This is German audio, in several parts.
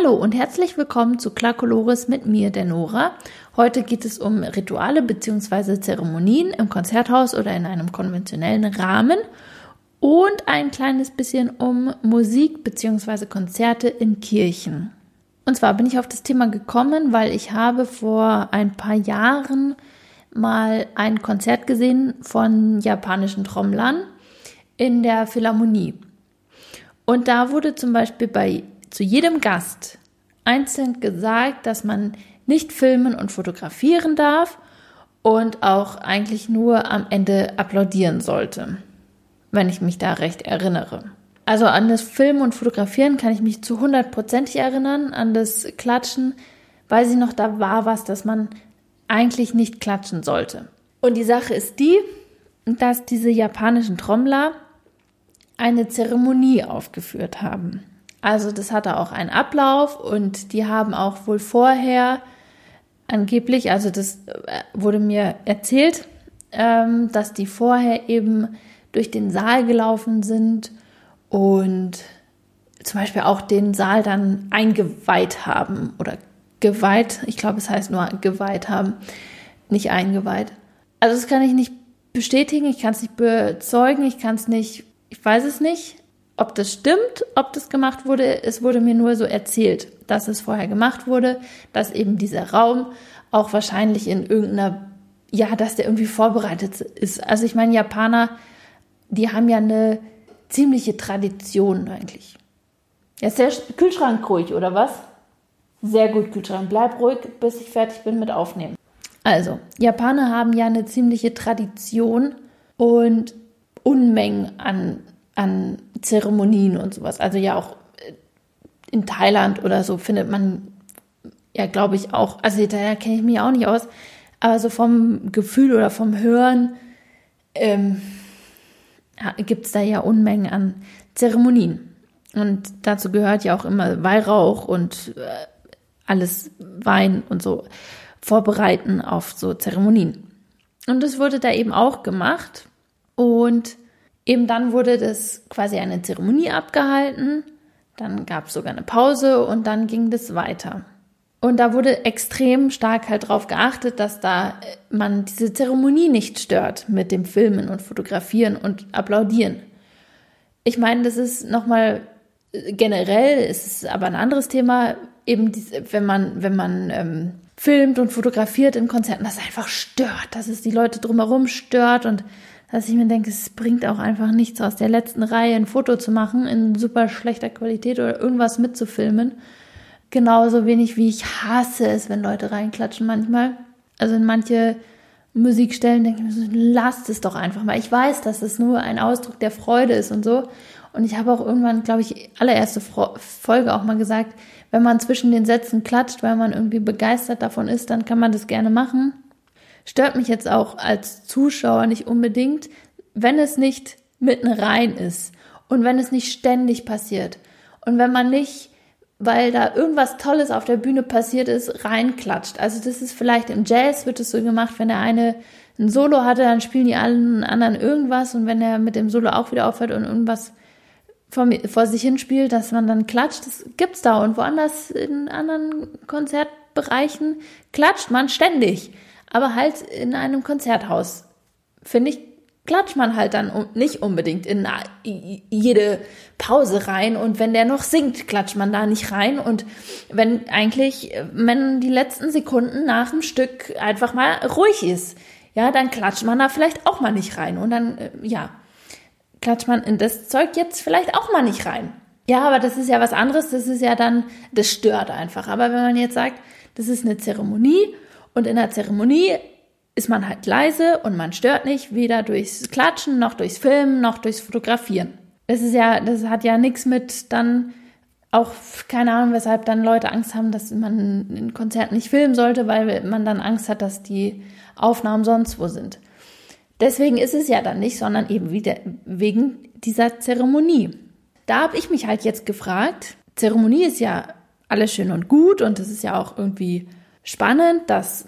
Hallo und herzlich willkommen zu Clarkolores mit mir, der Nora. Heute geht es um Rituale bzw. Zeremonien im Konzerthaus oder in einem konventionellen Rahmen und ein kleines bisschen um Musik bzw. Konzerte in Kirchen. Und zwar bin ich auf das Thema gekommen, weil ich habe vor ein paar Jahren mal ein Konzert gesehen von japanischen Trommlern in der Philharmonie. Und da wurde zum Beispiel bei zu jedem Gast einzeln gesagt, dass man nicht filmen und fotografieren darf und auch eigentlich nur am Ende applaudieren sollte, wenn ich mich da recht erinnere. Also an das Filmen und Fotografieren kann ich mich zu hundertprozentig erinnern, an das Klatschen weiß ich noch, da war was, dass man eigentlich nicht klatschen sollte. Und die Sache ist die, dass diese japanischen Trommler eine Zeremonie aufgeführt haben. Also das hatte auch einen Ablauf und die haben auch wohl vorher angeblich, also das äh, wurde mir erzählt, ähm, dass die vorher eben durch den Saal gelaufen sind und zum Beispiel auch den Saal dann eingeweiht haben oder geweiht, ich glaube es heißt nur geweiht haben, nicht eingeweiht. Also das kann ich nicht bestätigen, ich kann es nicht bezeugen, ich kann es nicht, ich weiß es nicht, ob das stimmt, ob das gemacht wurde, es wurde mir nur so erzählt, dass es vorher gemacht wurde, dass eben dieser Raum auch wahrscheinlich in irgendeiner, ja, dass der irgendwie vorbereitet ist. Also ich meine, Japaner, die haben ja eine ziemliche Tradition eigentlich. Ja, ist der Kühlschrank ruhig, oder was? Sehr gut, Kühlschrank. Bleib ruhig, bis ich fertig bin mit Aufnehmen. Also, Japaner haben ja eine ziemliche Tradition und Unmengen an an Zeremonien und sowas. Also ja auch äh, in Thailand oder so findet man ja, glaube ich, auch, also da kenne ich mich auch nicht aus, aber so vom Gefühl oder vom Hören ähm, gibt es da ja Unmengen an Zeremonien. Und dazu gehört ja auch immer Weihrauch und äh, alles Wein und so vorbereiten auf so Zeremonien. Und das wurde da eben auch gemacht. Und Eben dann wurde das quasi eine Zeremonie abgehalten, dann gab es sogar eine Pause und dann ging das weiter. Und da wurde extrem stark halt darauf geachtet, dass da äh, man diese Zeremonie nicht stört mit dem Filmen und Fotografieren und Applaudieren. Ich meine, das ist nochmal äh, generell, ist es aber ein anderes Thema, eben diese, wenn man, wenn man ähm, filmt und fotografiert in Konzerten, das einfach stört, dass es die Leute drumherum stört und dass ich mir denke, es bringt auch einfach nichts aus der letzten Reihe ein Foto zu machen in super schlechter Qualität oder irgendwas mitzufilmen. Genauso wenig wie ich hasse es, wenn Leute reinklatschen manchmal. Also in manche Musikstellen denke ich mir so, lasst es doch einfach mal. Ich weiß, dass es nur ein Ausdruck der Freude ist und so. Und ich habe auch irgendwann, glaube ich, allererste Folge auch mal gesagt, wenn man zwischen den Sätzen klatscht, weil man irgendwie begeistert davon ist, dann kann man das gerne machen. Stört mich jetzt auch als Zuschauer nicht unbedingt, wenn es nicht mitten rein ist und wenn es nicht ständig passiert. Und wenn man nicht, weil da irgendwas Tolles auf der Bühne passiert ist, reinklatscht. Also das ist vielleicht im Jazz wird es so gemacht, wenn der eine ein Solo hatte, dann spielen die allen anderen irgendwas. Und wenn er mit dem Solo auch wieder aufhört und irgendwas vor, vor sich hinspielt, dass man dann klatscht, das gibt's da. Und woanders in anderen Konzertbereichen klatscht man ständig aber halt in einem Konzerthaus, finde ich, klatscht man halt dann nicht unbedingt in jede Pause rein. Und wenn der noch singt, klatscht man da nicht rein. Und wenn eigentlich, wenn die letzten Sekunden nach dem Stück einfach mal ruhig ist, ja, dann klatscht man da vielleicht auch mal nicht rein. Und dann, äh, ja, klatscht man in das Zeug jetzt vielleicht auch mal nicht rein. Ja, aber das ist ja was anderes, das ist ja dann, das stört einfach. Aber wenn man jetzt sagt, das ist eine Zeremonie und in der Zeremonie ist man halt leise und man stört nicht, weder durchs Klatschen, noch durchs Filmen, noch durchs Fotografieren. Das ist ja, das hat ja nichts mit dann auch, keine Ahnung, weshalb dann Leute Angst haben, dass man ein Konzert nicht filmen sollte, weil man dann Angst hat, dass die Aufnahmen sonst wo sind. Deswegen ist es ja dann nicht, sondern eben wieder wegen dieser Zeremonie. Da habe ich mich halt jetzt gefragt, Zeremonie ist ja alles schön und gut und es ist ja auch irgendwie spannend, dass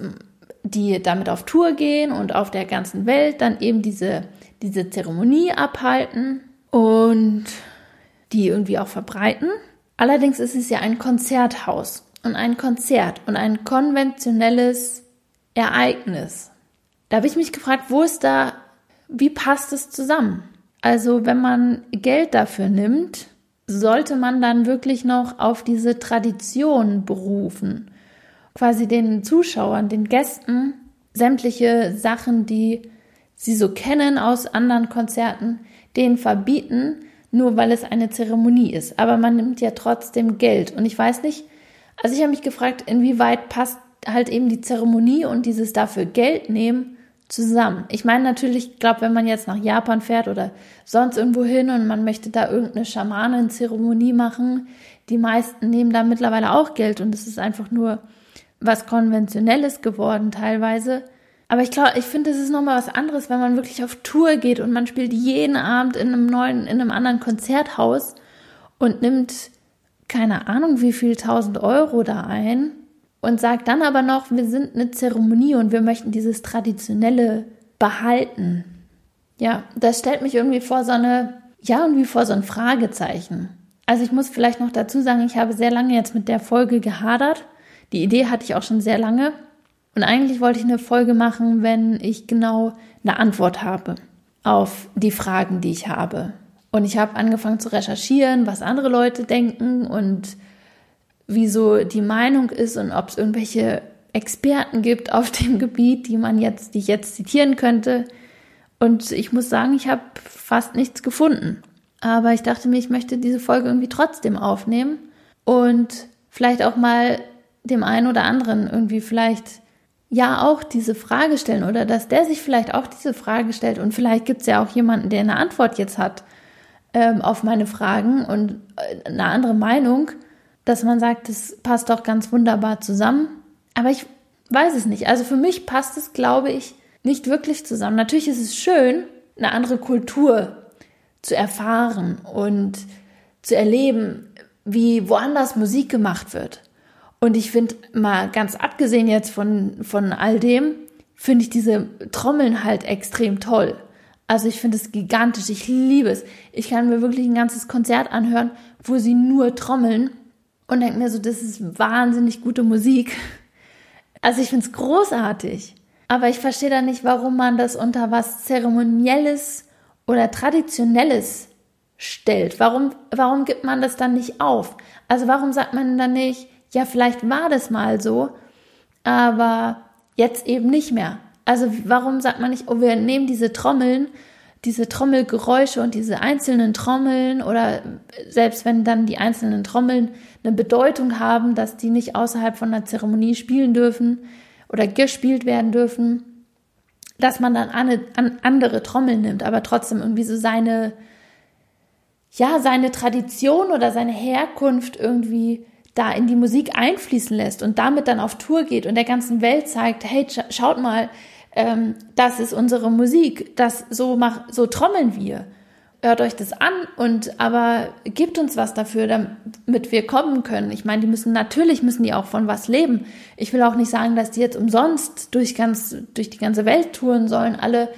die damit auf Tour gehen und auf der ganzen Welt dann eben diese, diese Zeremonie abhalten und die irgendwie auch verbreiten. Allerdings ist es ja ein Konzerthaus und ein Konzert und ein konventionelles Ereignis. Da habe ich mich gefragt, wo ist da, wie passt es zusammen? Also wenn man Geld dafür nimmt, sollte man dann wirklich noch auf diese Tradition berufen, quasi den Zuschauern, den Gästen sämtliche Sachen, die sie so kennen aus anderen Konzerten, denen verbieten, nur weil es eine Zeremonie ist. Aber man nimmt ja trotzdem Geld. Und ich weiß nicht, also ich habe mich gefragt, inwieweit passt halt eben die Zeremonie und dieses dafür Geld nehmen zusammen. Ich meine natürlich, ich glaube, wenn man jetzt nach Japan fährt oder sonst irgendwo hin und man möchte da irgendeine Schamanenzeremonie machen, die meisten nehmen da mittlerweile auch Geld und es ist einfach nur was Konventionelles geworden teilweise. Aber ich glaube, ich finde, es ist nochmal was anderes, wenn man wirklich auf Tour geht und man spielt jeden Abend in einem neuen, in einem anderen Konzerthaus und nimmt keine Ahnung wie viel tausend Euro da ein und sagt dann aber noch, wir sind eine Zeremonie und wir möchten dieses Traditionelle behalten. Ja, das stellt mich irgendwie vor so eine, ja, irgendwie vor so ein Fragezeichen. Also ich muss vielleicht noch dazu sagen, ich habe sehr lange jetzt mit der Folge gehadert. Die Idee hatte ich auch schon sehr lange. Und eigentlich wollte ich eine Folge machen, wenn ich genau eine Antwort habe auf die Fragen, die ich habe. Und ich habe angefangen zu recherchieren, was andere Leute denken und wie so die Meinung ist und ob es irgendwelche Experten gibt auf dem Gebiet, die man jetzt, die ich jetzt zitieren könnte. Und ich muss sagen, ich habe fast nichts gefunden. Aber ich dachte mir, ich möchte diese Folge irgendwie trotzdem aufnehmen und vielleicht auch mal dem einen oder anderen irgendwie vielleicht ja auch diese Frage stellen oder dass der sich vielleicht auch diese Frage stellt und vielleicht gibt es ja auch jemanden, der eine Antwort jetzt hat ähm, auf meine Fragen und äh, eine andere Meinung dass man sagt, das passt doch ganz wunderbar zusammen. Aber ich weiß es nicht. Also für mich passt es, glaube ich, nicht wirklich zusammen. Natürlich ist es schön, eine andere Kultur zu erfahren und zu erleben, wie woanders Musik gemacht wird. Und ich finde, mal ganz abgesehen jetzt von, von all dem, finde ich diese Trommeln halt extrem toll. Also ich finde es gigantisch, ich liebe es. Ich kann mir wirklich ein ganzes Konzert anhören, wo sie nur trommeln und denke mir so, das ist wahnsinnig gute Musik. Also ich finde es großartig. Aber ich verstehe da nicht, warum man das unter was Zeremonielles oder Traditionelles stellt. Warum, warum gibt man das dann nicht auf? Also warum sagt man dann nicht, ja, vielleicht war das mal so, aber jetzt eben nicht mehr. Also warum sagt man nicht, oh, wir nehmen diese Trommeln diese Trommelgeräusche und diese einzelnen Trommeln oder selbst wenn dann die einzelnen Trommeln eine Bedeutung haben, dass die nicht außerhalb von einer Zeremonie spielen dürfen oder gespielt werden dürfen, dass man dann andere Trommeln nimmt, aber trotzdem irgendwie so seine, ja, seine Tradition oder seine Herkunft irgendwie da in die Musik einfließen lässt und damit dann auf Tour geht und der ganzen Welt zeigt, hey, schaut mal, ähm, das ist unsere Musik, das so mach, so trommeln wir. Hört euch das an und aber gibt uns was dafür, damit wir kommen können. Ich meine, die müssen natürlich müssen die auch von was leben. Ich will auch nicht sagen, dass die jetzt umsonst durch ganz durch die ganze Welt touren sollen, alle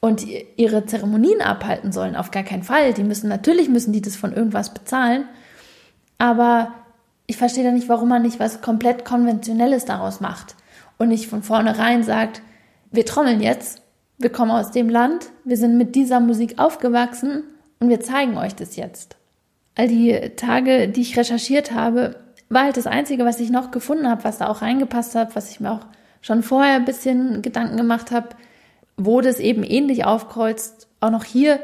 und ihre Zeremonien abhalten sollen. Auf gar keinen Fall. Die müssen natürlich müssen die das von irgendwas bezahlen. Aber ich verstehe da nicht, warum man nicht was komplett konventionelles daraus macht und nicht von vornherein sagt, wir trommeln jetzt, wir kommen aus dem Land, wir sind mit dieser Musik aufgewachsen und wir zeigen euch das jetzt. All die Tage, die ich recherchiert habe, war halt das Einzige, was ich noch gefunden habe, was da auch reingepasst hat, was ich mir auch schon vorher ein bisschen Gedanken gemacht habe, wo das eben ähnlich aufkreuzt. Auch noch hier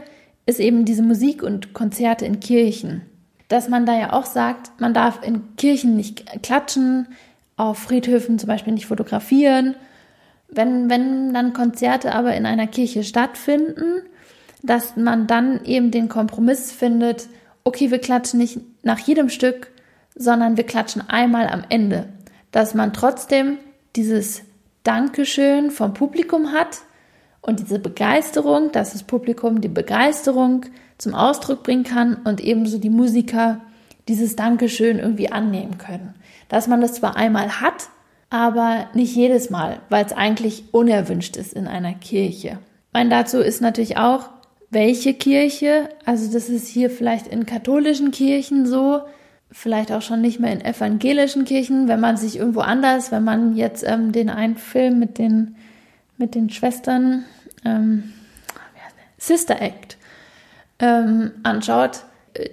ist eben diese Musik und Konzerte in Kirchen. Dass man da ja auch sagt, man darf in Kirchen nicht klatschen, auf Friedhöfen zum Beispiel nicht fotografieren wenn, wenn dann Konzerte aber in einer Kirche stattfinden, dass man dann eben den Kompromiss findet, okay, wir klatschen nicht nach jedem Stück, sondern wir klatschen einmal am Ende. Dass man trotzdem dieses Dankeschön vom Publikum hat und diese Begeisterung, dass das Publikum die Begeisterung zum Ausdruck bringen kann und ebenso die Musiker dieses Dankeschön irgendwie annehmen können. Dass man das zwar einmal hat, aber nicht jedes Mal, weil es eigentlich unerwünscht ist in einer Kirche. Mein dazu ist natürlich auch, welche Kirche, also das ist hier vielleicht in katholischen Kirchen so, vielleicht auch schon nicht mehr in evangelischen Kirchen, wenn man sich irgendwo anders, wenn man jetzt ähm, den einen Film mit den, mit den Schwestern, ähm, Sister Act, ähm, anschaut,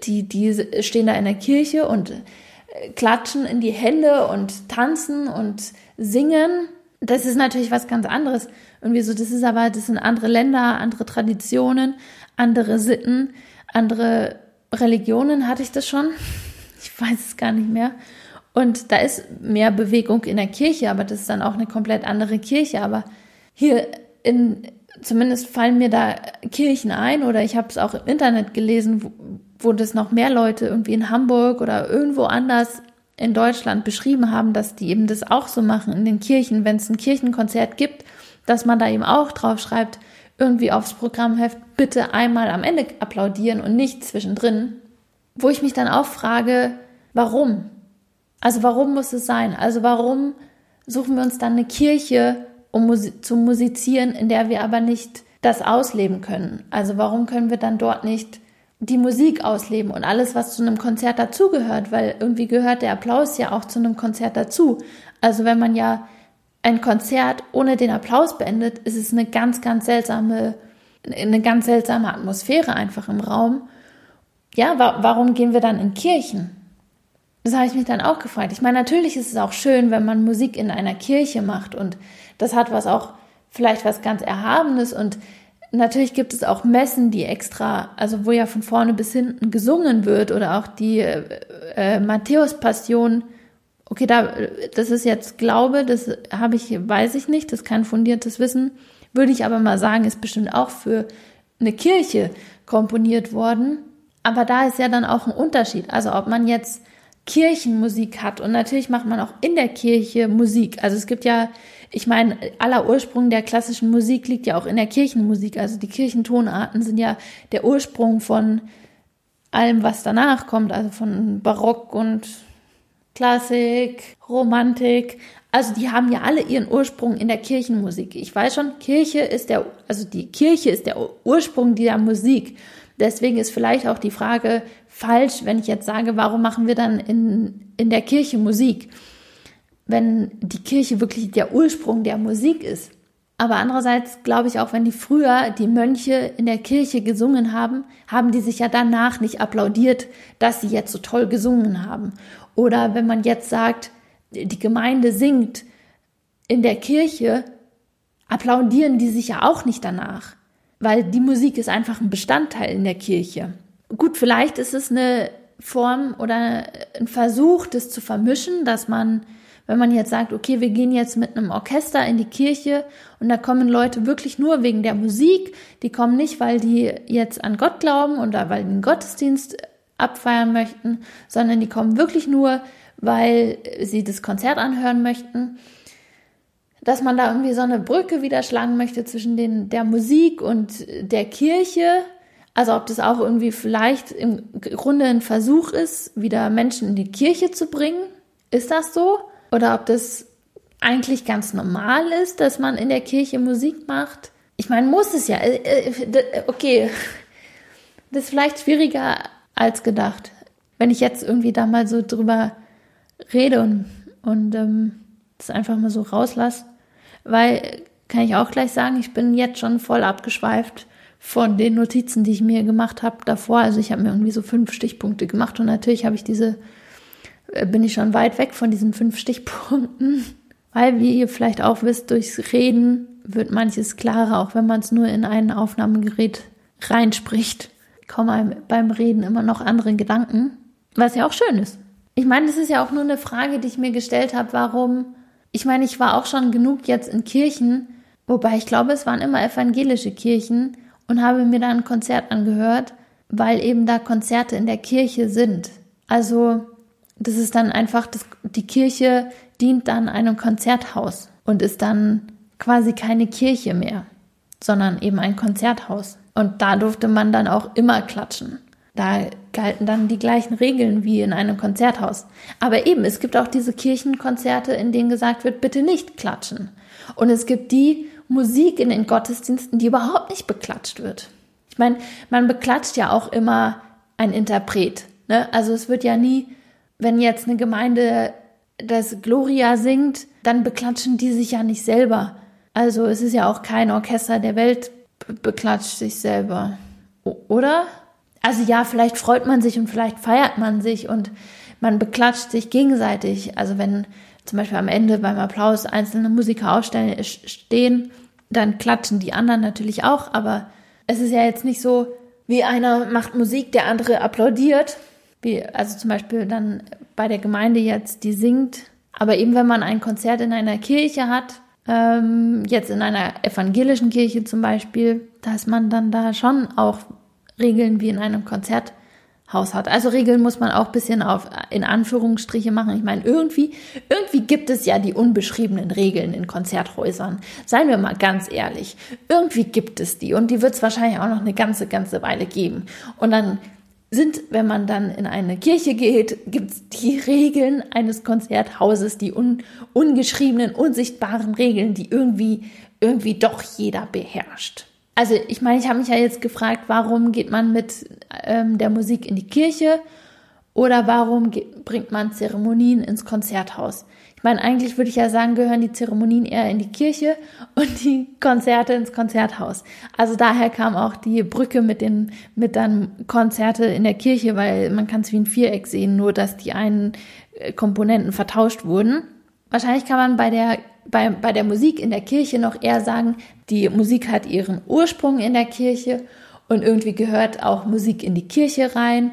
die, die stehen da in der Kirche und äh, klatschen in die Hände und tanzen und singen. Das ist natürlich was ganz anderes. Irgendwie so, das ist aber, das sind andere Länder, andere Traditionen, andere Sitten, andere Religionen hatte ich das schon. Ich weiß es gar nicht mehr. Und da ist mehr Bewegung in der Kirche, aber das ist dann auch eine komplett andere Kirche. Aber hier in, zumindest fallen mir da Kirchen ein oder ich habe es auch im Internet gelesen, wo, wo das noch mehr Leute irgendwie in Hamburg oder irgendwo anders in Deutschland beschrieben haben, dass die eben das auch so machen in den Kirchen, wenn es ein Kirchenkonzert gibt, dass man da eben auch drauf schreibt, irgendwie aufs Programmheft, bitte einmal am Ende applaudieren und nicht zwischendrin. Wo ich mich dann auch frage, warum? Also warum muss es sein? Also warum suchen wir uns dann eine Kirche, um zu musizieren, in der wir aber nicht das ausleben können? Also warum können wir dann dort nicht die Musik ausleben und alles, was zu einem Konzert dazugehört? Weil irgendwie gehört der Applaus ja auch zu einem Konzert dazu. Also wenn man ja ein Konzert ohne den Applaus beendet, ist es eine ganz, ganz seltsame, eine ganz seltsame Atmosphäre einfach im Raum. Ja, wa warum gehen wir dann in Kirchen? Das habe ich mich dann auch gefragt. Ich meine, natürlich ist es auch schön, wenn man Musik in einer Kirche macht und das hat was auch vielleicht was ganz Erhabenes und natürlich gibt es auch Messen, die extra, also wo ja von vorne bis hinten gesungen wird oder auch die äh, äh, Matthäus-Passion okay, da, das ist jetzt Glaube, das habe ich, weiß ich nicht, das ist kein fundiertes Wissen, würde ich aber mal sagen, ist bestimmt auch für eine Kirche komponiert worden. Aber da ist ja dann auch ein Unterschied. Also ob man jetzt Kirchenmusik hat und natürlich macht man auch in der Kirche Musik. Also es gibt ja, ich meine, aller Ursprung der klassischen Musik liegt ja auch in der Kirchenmusik. Also die Kirchentonarten sind ja der Ursprung von allem, was danach kommt, also von Barock und Klassik, Romantik. Also die haben ja alle ihren Ursprung in der Kirchenmusik. Ich weiß schon, Kirche ist der, also die Kirche ist der Ursprung dieser Musik. Deswegen ist vielleicht auch die Frage falsch, wenn ich jetzt sage, warum machen wir dann in, in der Kirche Musik? Wenn die Kirche wirklich der Ursprung der Musik ist. Aber andererseits glaube ich auch, wenn die früher die Mönche in der Kirche gesungen haben, haben die sich ja danach nicht applaudiert, dass sie jetzt so toll gesungen haben. Oder wenn man jetzt sagt, die Gemeinde singt in der Kirche, applaudieren die sich ja auch nicht danach, weil die Musik ist einfach ein Bestandteil in der Kirche. Gut, vielleicht ist es eine Form oder ein Versuch, das zu vermischen, dass man, wenn man jetzt sagt, okay, wir gehen jetzt mit einem Orchester in die Kirche und da kommen Leute wirklich nur wegen der Musik, die kommen nicht, weil die jetzt an Gott glauben oder weil den Gottesdienst abfeiern möchten, sondern die kommen wirklich nur, weil sie das Konzert anhören möchten. Dass man da irgendwie so eine Brücke wieder schlagen möchte zwischen den, der Musik und der Kirche. Also ob das auch irgendwie vielleicht im Grunde ein Versuch ist, wieder Menschen in die Kirche zu bringen. Ist das so? Oder ob das eigentlich ganz normal ist, dass man in der Kirche Musik macht? Ich meine, muss es ja. Äh, äh, okay, das ist vielleicht schwieriger als gedacht. Wenn ich jetzt irgendwie da mal so drüber rede und, und ähm, das einfach mal so rauslasse, weil kann ich auch gleich sagen, ich bin jetzt schon voll abgeschweift von den Notizen, die ich mir gemacht habe davor. Also ich habe mir irgendwie so fünf Stichpunkte gemacht und natürlich habe ich diese, äh, bin ich schon weit weg von diesen fünf Stichpunkten, weil wie ihr vielleicht auch wisst, durchs Reden wird manches klarer, auch wenn man es nur in ein Aufnahmegerät reinspricht kommen einem beim Reden immer noch andere Gedanken, was ja auch schön ist. Ich meine, das ist ja auch nur eine Frage, die ich mir gestellt habe, warum. Ich meine, ich war auch schon genug jetzt in Kirchen, wobei ich glaube, es waren immer evangelische Kirchen und habe mir da ein Konzert angehört, weil eben da Konzerte in der Kirche sind. Also, das ist dann einfach, das, die Kirche dient dann einem Konzerthaus und ist dann quasi keine Kirche mehr, sondern eben ein Konzerthaus. Und da durfte man dann auch immer klatschen. Da galten dann die gleichen Regeln wie in einem Konzerthaus. Aber eben, es gibt auch diese Kirchenkonzerte, in denen gesagt wird, bitte nicht klatschen. Und es gibt die Musik in den Gottesdiensten, die überhaupt nicht beklatscht wird. Ich meine, man beklatscht ja auch immer ein Interpret. Ne? Also es wird ja nie, wenn jetzt eine Gemeinde das Gloria singt, dann beklatschen die sich ja nicht selber. Also es ist ja auch kein Orchester der Welt beklatscht sich selber, oder? Also ja, vielleicht freut man sich und vielleicht feiert man sich und man beklatscht sich gegenseitig. Also wenn zum Beispiel am Ende beim Applaus einzelne Musiker aufstellen, stehen, dann klatschen die anderen natürlich auch, aber es ist ja jetzt nicht so, wie einer macht Musik, der andere applaudiert, wie, also zum Beispiel dann bei der Gemeinde jetzt, die singt. Aber eben wenn man ein Konzert in einer Kirche hat, ähm, jetzt in einer evangelischen Kirche zum Beispiel, dass man dann da schon auch Regeln wie in einem Konzert Haus hat. Also Regeln muss man auch bisschen auf in Anführungsstriche machen. Ich meine, irgendwie, irgendwie gibt es ja die unbeschriebenen Regeln in Konzerthäusern. Seien wir mal ganz ehrlich. Irgendwie gibt es die und die wird es wahrscheinlich auch noch eine ganze, ganze Weile geben. Und dann sind, wenn man dann in eine Kirche geht, gibt es die Regeln eines Konzerthauses, die un, ungeschriebenen, unsichtbaren Regeln, die irgendwie, irgendwie doch jeder beherrscht. Also ich meine, ich habe mich ja jetzt gefragt, warum geht man mit ähm, der Musik in die Kirche oder warum geht, bringt man Zeremonien ins Konzerthaus? Ich meine, eigentlich würde ich ja sagen, gehören die Zeremonien eher in die Kirche und die Konzerte ins Konzerthaus. Also daher kam auch die Brücke mit den mit dann Konzerte in der Kirche, weil man kann es wie ein Viereck sehen, nur dass die einen äh, Komponenten vertauscht wurden. Wahrscheinlich kann man bei der bei, bei der Musik in der Kirche noch eher sagen, die Musik hat ihren Ursprung in der Kirche und irgendwie gehört auch Musik in die Kirche rein.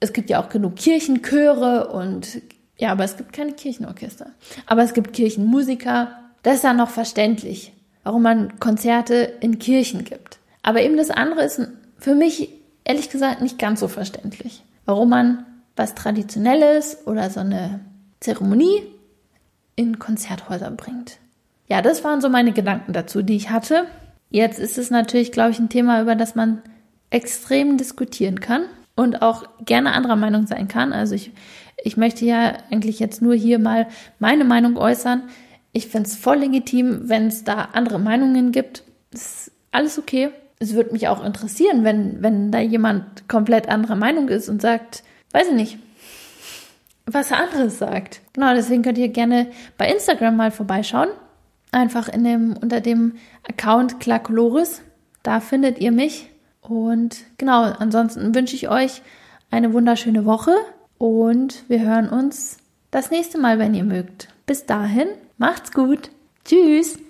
Es gibt ja auch genug Kirchenchöre und ja, aber es gibt keine Kirchenorchester. Aber es gibt Kirchenmusiker. Das ist dann noch verständlich, warum man Konzerte in Kirchen gibt. Aber eben das andere ist für mich ehrlich gesagt nicht ganz so verständlich. Warum man was Traditionelles oder so eine Zeremonie in Konzerthäuser bringt. Ja, das waren so meine Gedanken dazu, die ich hatte. Jetzt ist es natürlich, glaube ich, ein Thema, über das man extrem diskutieren kann und auch gerne anderer Meinung sein kann. Also ich, ich möchte ja eigentlich jetzt nur hier mal meine Meinung äußern. Ich finde es voll legitim, wenn es da andere Meinungen gibt. Ist alles okay. Es würde mich auch interessieren, wenn, wenn da jemand komplett anderer Meinung ist und sagt, weiß ich nicht, was er anderes sagt. Genau, deswegen könnt ihr gerne bei Instagram mal vorbeischauen. Einfach in dem, unter dem Account Clarkoloris. Da findet ihr mich. Und genau, ansonsten wünsche ich euch eine wunderschöne Woche und wir hören uns das nächste Mal, wenn ihr mögt. Bis dahin, macht's gut. Tschüss.